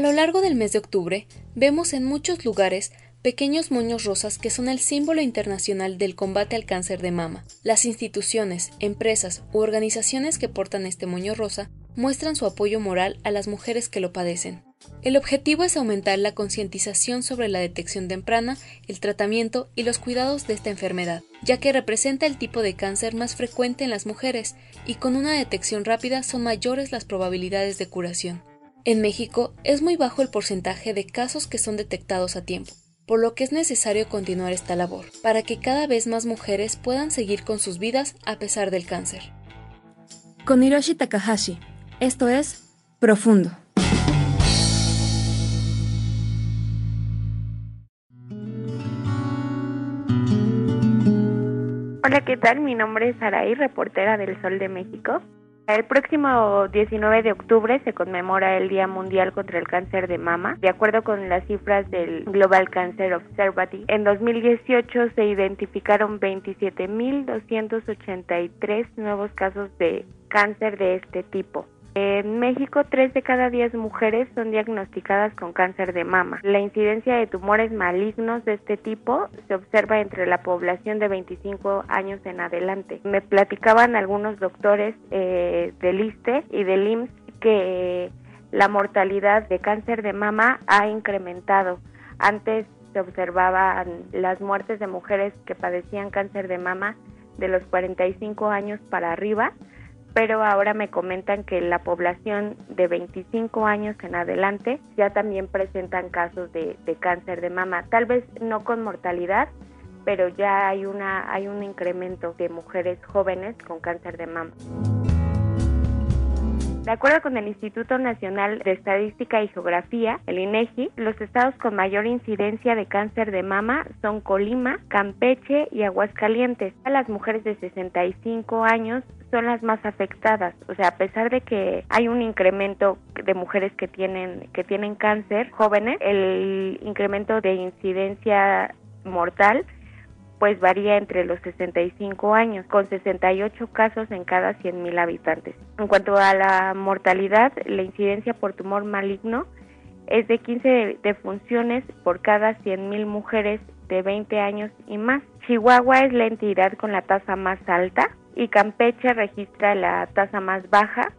lo largo del mes de octubre, vemos en muchos lugares pequeños moños rosas que son el símbolo internacional del combate al cáncer de mama. Las instituciones, empresas u organizaciones que portan este moño rosa muestran su apoyo moral a las mujeres que lo padecen. El objetivo es aumentar la concientización sobre la detección temprana, el tratamiento y los cuidados de esta enfermedad, ya que representa el tipo de cáncer más frecuente en las mujeres y con una detección rápida son mayores las probabilidades de curación. En México es muy bajo el porcentaje de casos que son detectados a tiempo, por lo que es necesario continuar esta labor, para que cada vez más mujeres puedan seguir con sus vidas a pesar del cáncer. Con Hiroshi Takahashi, esto es Profundo. Hola, ¿qué tal? Mi nombre es Saraí, reportera del Sol de México. El próximo 19 de octubre se conmemora el Día Mundial contra el Cáncer de Mama. De acuerdo con las cifras del Global Cancer Observatory, en 2018 se identificaron 27.283 nuevos casos de cáncer de este tipo. En México, 3 de cada 10 mujeres son diagnosticadas con cáncer de mama. La incidencia de tumores malignos de este tipo se observa entre la población de 25 años en adelante. Me platicaban algunos doctores eh, del ISTE y del IMSS que la mortalidad de cáncer de mama ha incrementado. Antes se observaban las muertes de mujeres que padecían cáncer de mama de los 45 años para arriba pero ahora me comentan que la población de 25 años en adelante ya también presentan casos de, cáncer de mama, tal vez no con mortalidad, pero ya hay una hay un incremento de mujeres jóvenes con cáncer de mama. De acuerdo con el Instituto Nacional de Estadística y Geografía, el INEGI, los estados con mayor incidencia de cáncer de mama son Colima, Campeche y Aguascalientes. Las mujeres de 65 años son las más afectadas, o sea, a pesar de que hay un incremento de mujeres que tienen que tienen cáncer jóvenes, el incremento de incidencia mortal pues varía entre los 65 años, con 68 casos en cada 100.000 habitantes. En cuanto a la mortalidad, la incidencia por tumor maligno es de 15 defunciones por cada 100.000 mujeres de 20 años y más. Chihuahua es la entidad con la tasa más alta y Campeche registra la tasa más baja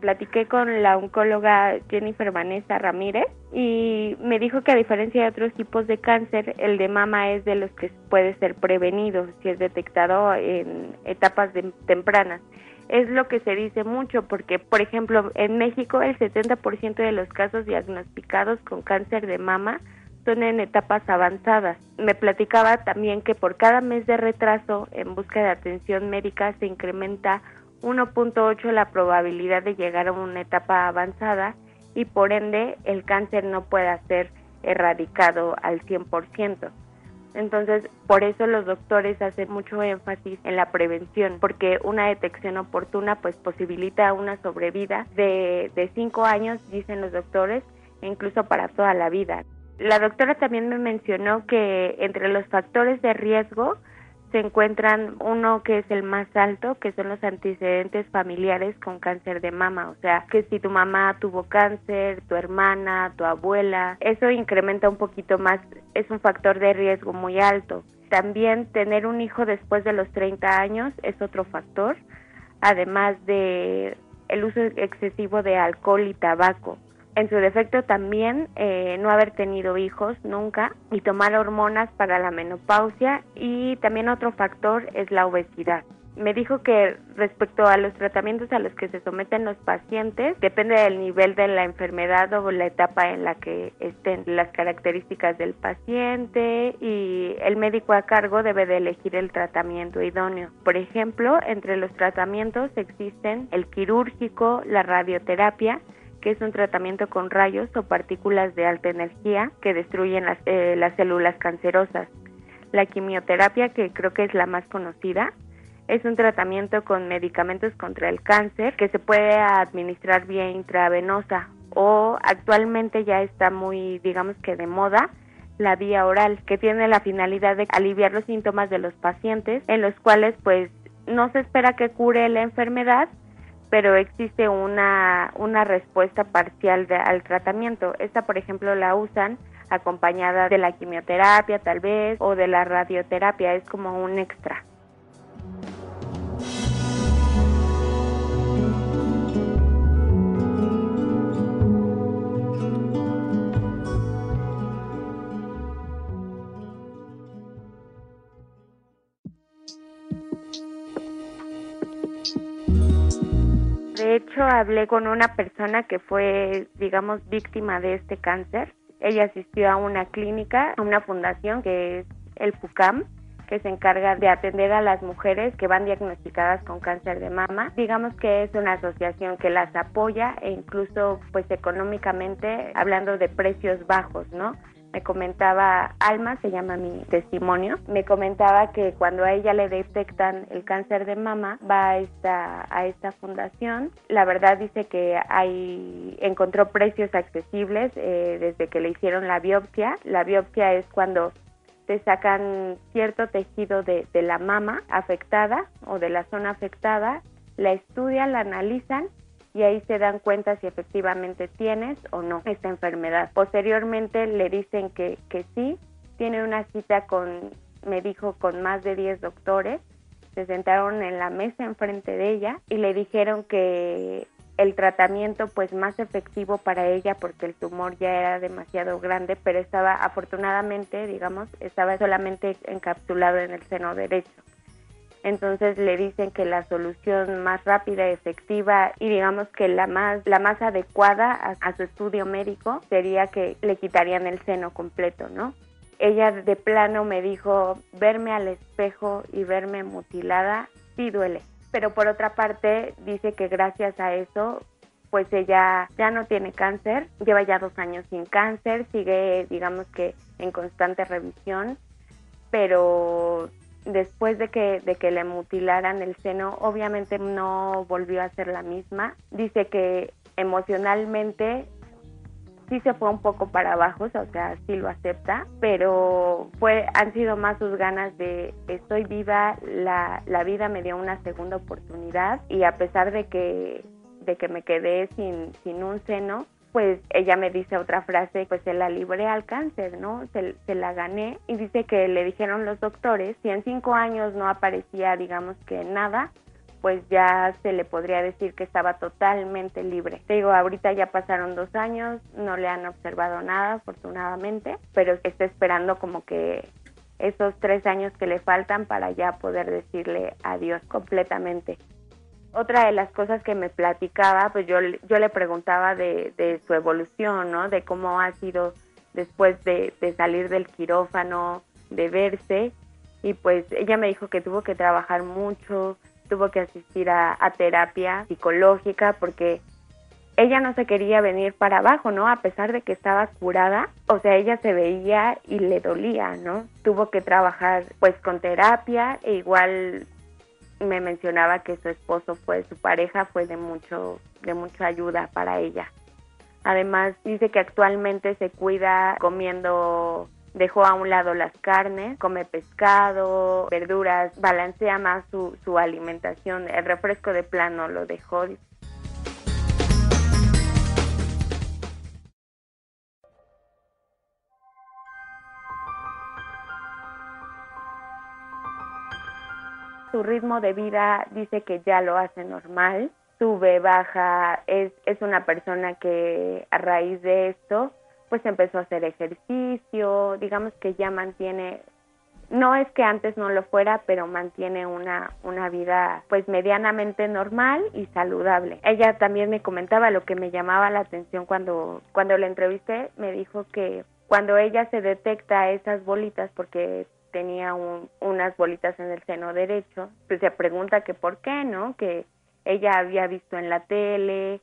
platiqué con la oncóloga Jennifer Vanessa Ramírez y me dijo que a diferencia de otros tipos de cáncer, el de mama es de los que puede ser prevenido si es detectado en etapas tempranas. Es lo que se dice mucho porque, por ejemplo, en México el 70% de los casos diagnosticados con cáncer de mama son en etapas avanzadas. Me platicaba también que por cada mes de retraso en busca de atención médica se incrementa 1.8 la probabilidad de llegar a una etapa avanzada y por ende el cáncer no pueda ser erradicado al 100%. Entonces, por eso los doctores hacen mucho énfasis en la prevención, porque una detección oportuna pues posibilita una sobrevida de, de cinco años, dicen los doctores, e incluso para toda la vida. La doctora también me mencionó que entre los factores de riesgo se encuentran uno que es el más alto, que son los antecedentes familiares con cáncer de mama, o sea, que si tu mamá tuvo cáncer, tu hermana, tu abuela, eso incrementa un poquito más, es un factor de riesgo muy alto. También tener un hijo después de los 30 años es otro factor, además de el uso excesivo de alcohol y tabaco en su defecto también eh, no haber tenido hijos nunca y tomar hormonas para la menopausia y también otro factor es la obesidad. Me dijo que respecto a los tratamientos a los que se someten los pacientes, depende del nivel de la enfermedad o la etapa en la que estén las características del paciente y el médico a cargo debe de elegir el tratamiento idóneo. Por ejemplo, entre los tratamientos existen el quirúrgico, la radioterapia, que es un tratamiento con rayos o partículas de alta energía que destruyen las, eh, las células cancerosas. La quimioterapia, que creo que es la más conocida, es un tratamiento con medicamentos contra el cáncer que se puede administrar vía intravenosa o actualmente ya está muy, digamos que de moda, la vía oral, que tiene la finalidad de aliviar los síntomas de los pacientes, en los cuales pues no se espera que cure la enfermedad, pero existe una, una respuesta parcial al tratamiento. Esta, por ejemplo, la usan acompañada de la quimioterapia tal vez o de la radioterapia, es como un extra. De hecho, hablé con una persona que fue, digamos, víctima de este cáncer. Ella asistió a una clínica, a una fundación que es el PUCAM, que se encarga de atender a las mujeres que van diagnosticadas con cáncer de mama. Digamos que es una asociación que las apoya e incluso pues económicamente hablando de precios bajos, ¿no? Me comentaba Alma, se llama mi testimonio, me comentaba que cuando a ella le detectan el cáncer de mama va a esta a esta fundación. La verdad dice que hay encontró precios accesibles eh, desde que le hicieron la biopsia. La biopsia es cuando te sacan cierto tejido de, de la mama afectada o de la zona afectada, la estudian, la analizan y ahí se dan cuenta si efectivamente tienes o no esta enfermedad. Posteriormente le dicen que, que sí, tiene una cita con, me dijo, con más de 10 doctores, se sentaron en la mesa enfrente de ella y le dijeron que el tratamiento pues más efectivo para ella porque el tumor ya era demasiado grande, pero estaba afortunadamente, digamos, estaba solamente encapsulado en el seno derecho entonces le dicen que la solución más rápida, efectiva y digamos que la más la más adecuada a, su estudio médico sería que le quitarían el seno completo, ¿no? Ella de plano me dijo, verme al espejo y verme mutilada sí duele, pero por otra parte dice que gracias a eso pues ella ya no tiene cáncer, lleva ya dos años sin cáncer, sigue digamos que en constante revisión, pero después de que, de que le mutilaran el seno, obviamente no volvió a ser la misma. Dice que emocionalmente sí se fue un poco para abajo, o sea, sí lo acepta, pero fue, han sido más sus ganas de estoy viva, la, la vida me dio una segunda oportunidad y a pesar de que, de que me quedé sin, sin un seno, pues ella me dice otra frase, pues se la libré al cáncer, ¿no? Se, se, la gané y dice que le dijeron los doctores, si en cinco años no aparecía, digamos que nada, pues ya se le podría decir que estaba totalmente libre. Te digo, ahorita ya pasaron dos años, no le han observado nada, afortunadamente, pero está esperando como que esos tres años que le faltan para ya poder decirle adiós completamente otra de las cosas que me platicaba, pues yo, yo le preguntaba de, de su evolución, ¿no? De cómo ha sido después de, salir del quirófano, de verse. Y pues ella me dijo que tuvo que trabajar mucho, tuvo que asistir a terapia psicológica porque ella no se quería venir para abajo, ¿no? A pesar de que estaba curada, o sea, ella se veía y le dolía, ¿no? Tuvo que trabajar pues con terapia e igual me mencionaba que su esposo fue su pareja fue de mucho de mucha ayuda para ella. Además dice que actualmente se cuida comiendo dejó a un lado las carnes come pescado verduras balancea más su, su alimentación. El refresco de plano lo dejó su ritmo de vida dice que ya lo hace normal, sube, baja, es, es una persona que a raíz de esto pues empezó a hacer ejercicio, digamos que ya mantiene no es que antes no lo fuera, pero mantiene una, una vida pues medianamente normal y saludable. Ella también me comentaba lo que me llamaba la atención cuando, cuando la entrevisté, me dijo que cuando ella se detecta esas bolitas, porque tenía unas bolitas en el seno derecho, pues se pregunta que por qué, ¿no? Que ella había visto en la tele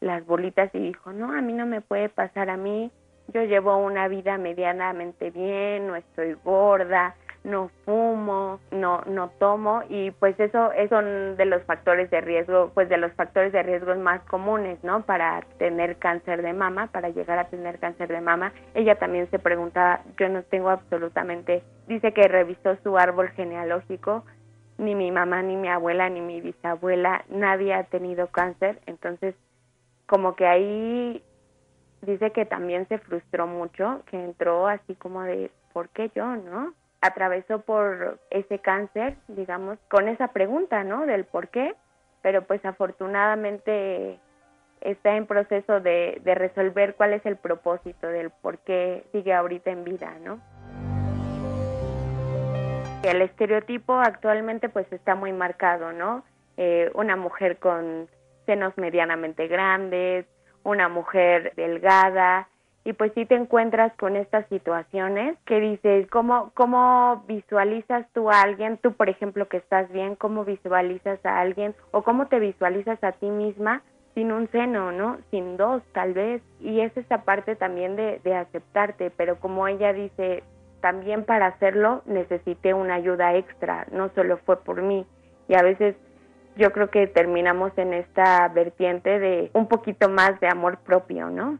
las bolitas y dijo, no, a mí no me puede pasar a mí, yo llevo una vida medianamente bien, no estoy gorda, no fumo, no no tomo y pues eso es de los factores de riesgo, pues de los factores de riesgo más comunes, ¿no? Para tener cáncer de mama, para llegar a tener cáncer de mama. Ella también se preguntaba, yo no tengo absolutamente, dice que revisó su árbol genealógico, ni mi mamá, ni mi abuela, ni mi bisabuela, nadie ha tenido cáncer, entonces como que ahí dice que también se frustró mucho, que entró así como de, ¿por qué yo, no? Atravesó por ese cáncer, digamos, con esa pregunta, ¿no? Del por qué, pero pues afortunadamente está en proceso de, resolver cuál es el propósito del por qué sigue ahorita en vida, ¿no? El estereotipo actualmente pues está muy marcado, ¿no? Eh, una mujer con senos medianamente grandes, una mujer delgada, y pues si te encuentras con estas situaciones que dices, ¿cómo, ¿cómo visualizas tú a alguien, tú por ejemplo que estás bien, cómo visualizas a alguien o cómo te visualizas a ti misma sin un seno, ¿no? Sin dos tal vez. Y es esa parte también de, de aceptarte, pero como ella dice, también para hacerlo necesité una ayuda extra, no solo fue por mí. Y a veces yo creo que terminamos en esta vertiente de un poquito más de amor propio, ¿no?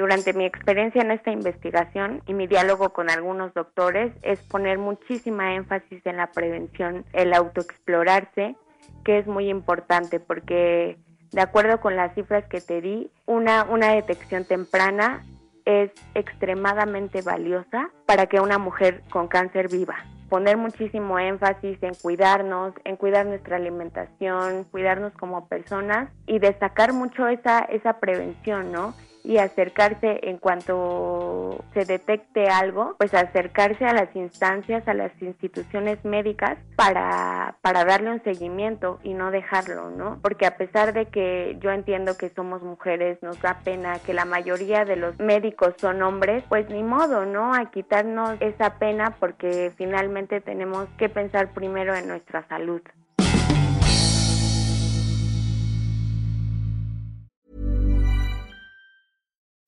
Durante mi experiencia en esta investigación y mi diálogo con algunos doctores es poner muchísima énfasis en la prevención, el autoexplorarse, que es muy importante porque de acuerdo con las cifras que te di, una, una detección temprana es extremadamente valiosa para que una mujer con cáncer viva. Poner muchísimo énfasis en cuidarnos, en cuidar nuestra alimentación, cuidarnos como personas y destacar mucho esa, esa prevención, ¿no? Y acercarse en cuanto se detecte algo, pues acercarse a las instancias, a las instituciones médicas para, para darle un seguimiento y no dejarlo, ¿no? Porque a pesar de que yo entiendo que somos mujeres, nos da pena que la mayoría de los médicos son hombres, pues ni modo, ¿no? A quitarnos esa pena porque finalmente tenemos que pensar primero en nuestra salud.